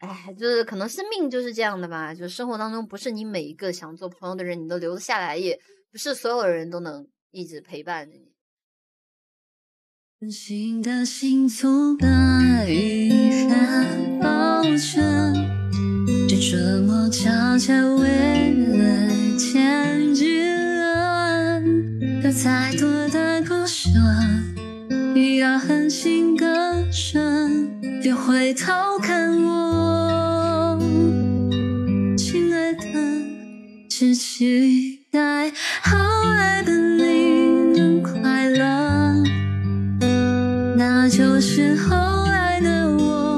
哎，就是可能生命就是这样的吧，就生活当中不是你每一个想做朋友的人你都留得下来，也不是所有的人都能一直陪伴着你。真心的幸福的遗憾保证，就这么悄悄为了牵制了，有再多的不舍，你要狠心割舍，别回头看我，亲爱的，只期待后来的你能快乐，那就是后来的我。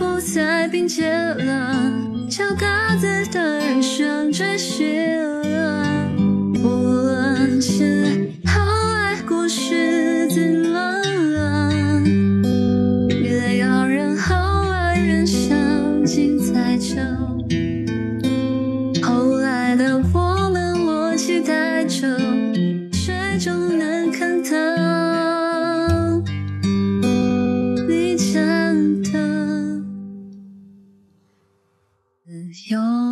不再并肩了敲各自的人生追寻了。无论是后来故事怎么了也要让后来人想精彩成后来的我们我期待着。有.